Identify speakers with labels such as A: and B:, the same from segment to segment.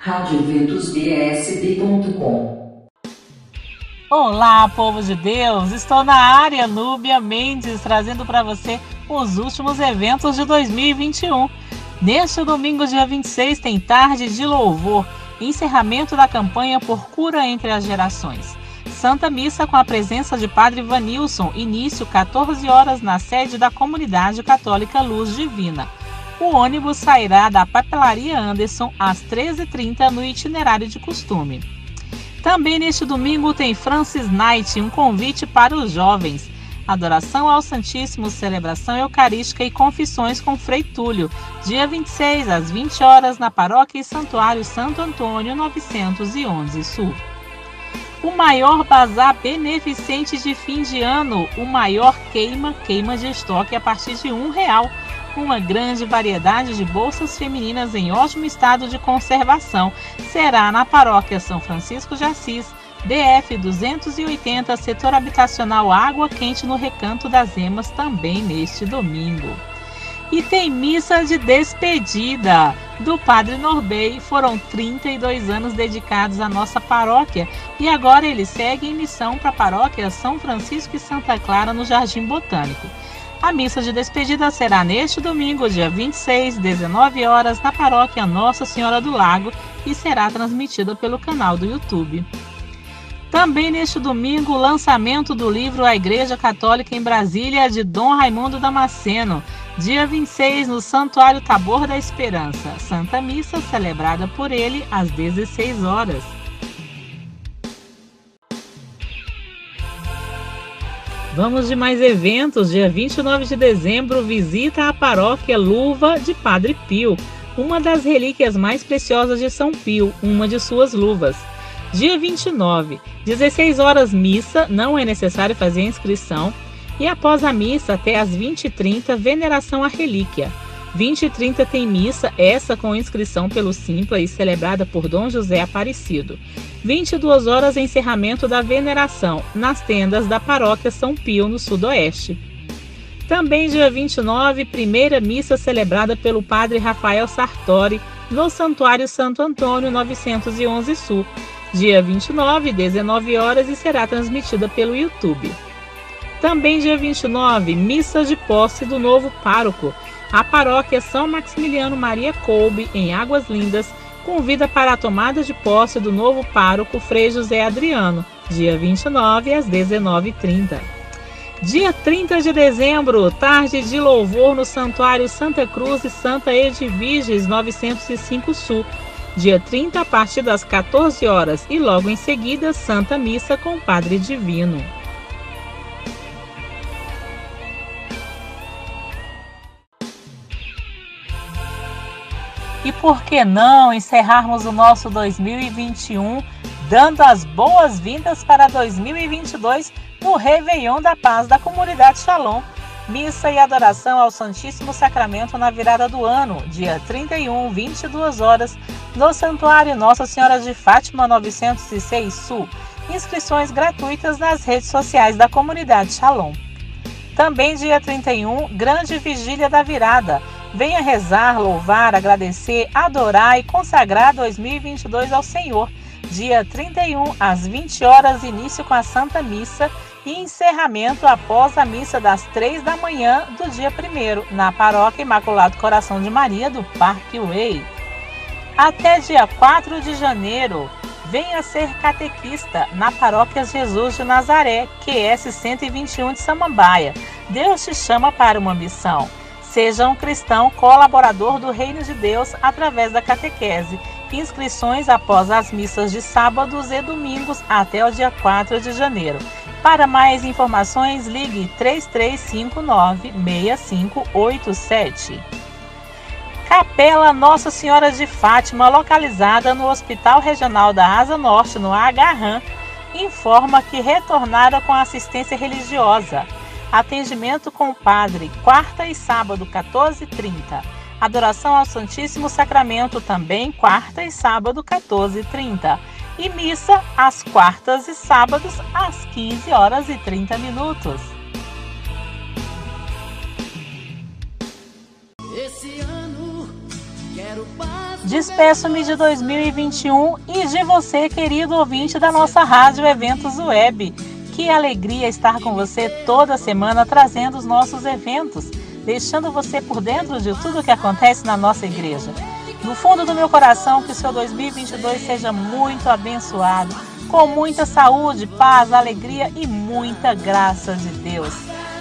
A: radioventusbsb.com
B: Olá, povo de Deus! Estou na área Núbia Mendes trazendo para você os últimos eventos de 2021. Neste domingo, dia 26, tem tarde de louvor, encerramento da campanha por cura entre as gerações. Santa Missa com a presença de Padre Vanilson, início 14 horas na sede da Comunidade Católica Luz Divina. O ônibus sairá da Papelaria Anderson às 13h30 no itinerário de costume. Também neste domingo tem Francis Night, um convite para os jovens. Adoração ao Santíssimo, celebração eucarística e confissões com Frei Túlio, dia 26 às 20 horas na Paróquia e Santuário Santo Antônio 911 Sul. O maior bazar beneficente de fim de ano, o maior queima, queima de estoque a partir de um real uma grande variedade de bolsas femininas em ótimo estado de conservação. Será na Paróquia São Francisco de Assis, DF 280, setor habitacional Água Quente no Recanto das Emas, também neste domingo. E tem missa de despedida do Padre Norbei. Foram 32 anos dedicados à nossa paróquia e agora ele segue em missão para a paróquia São Francisco e Santa Clara no Jardim Botânico. A missa de despedida será neste domingo, dia 26, 19 horas, na paróquia Nossa Senhora do Lago e será transmitida pelo canal do YouTube. Também neste domingo, o lançamento do livro A Igreja Católica em Brasília, de Dom Raimundo Damasceno, dia 26, no Santuário Tabor da Esperança. Santa Missa, celebrada por ele às 16 horas. Vamos de mais eventos. Dia 29 de dezembro, visita a paróquia Luva de Padre Pio, uma das relíquias mais preciosas de São Pio, uma de suas luvas. Dia 29, 16 horas missa, não é necessário fazer inscrição. E após a missa, até às 20h30, veneração à relíquia. 20 e 30 tem missa, essa com inscrição pelo Simpla e celebrada por Dom José Aparecido. 22 horas encerramento da veneração, nas tendas da paróquia São Pio, no Sudoeste. Também dia 29, primeira missa celebrada pelo padre Rafael Sartori, no Santuário Santo Antônio 911 Sul. Dia 29, 19 horas e será transmitida pelo YouTube. Também dia 29, missa de posse do novo pároco, a paróquia São Maximiliano Maria Coube, em Águas Lindas, convida para a tomada de posse do novo pároco Frei José Adriano, dia 29 às 19h30. Dia 30 de dezembro, tarde de louvor no Santuário Santa Cruz e Santa Edviges 905 Sul. Dia 30, a partir das 14 horas e logo em seguida, Santa Missa com Padre Divino. E por que não encerrarmos o nosso 2021 dando as boas-vindas para 2022 no Réveillon da Paz da Comunidade Shalom? Missa e adoração ao Santíssimo Sacramento na virada do ano, dia 31, 22 horas, no Santuário Nossa Senhora de Fátima 906 Sul. Inscrições gratuitas nas redes sociais da Comunidade Shalom. Também dia 31, Grande Vigília da Virada Venha rezar, louvar, agradecer, adorar e consagrar 2022 ao Senhor. Dia 31 às 20 horas, início com a Santa Missa e encerramento após a missa das 3 da manhã do dia 1 na Paróquia Imaculado Coração de Maria do Parque Way. Até dia 4 de janeiro, venha ser catequista na Paróquia Jesus de Nazaré, QS 121 de Samambaia. Deus te chama para uma missão. Seja um cristão colaborador do Reino de Deus através da catequese. Inscrições após as missas de sábados e domingos até o dia 4 de janeiro. Para mais informações, ligue 3359-6587. Capela Nossa Senhora de Fátima, localizada no Hospital Regional da Asa Norte, no Agarram, informa que retornaram com assistência religiosa. Atendimento com o padre, quarta e sábado, 14h30. Adoração ao Santíssimo Sacramento, também quarta e sábado, 14h30. E missa às quartas e sábados, às 15 horas e 30 minutos. Despeço-me de 2021 e de você, querido ouvinte da nossa Rádio Eventos Web. Que alegria estar com você toda semana trazendo os nossos eventos, deixando você por dentro de tudo o que acontece na nossa igreja. No fundo do meu coração, que o seu 2022 seja muito abençoado, com muita saúde, paz, alegria e muita graça de Deus.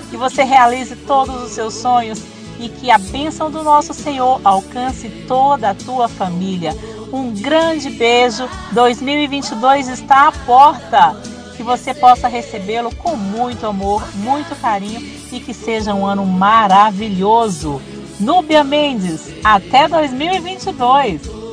B: Que você realize todos os seus sonhos e que a bênção do nosso Senhor alcance toda a tua família. Um grande beijo. 2022 está à porta. Você possa recebê-lo com muito amor, muito carinho e que seja um ano maravilhoso. Núbia Mendes, até 2022.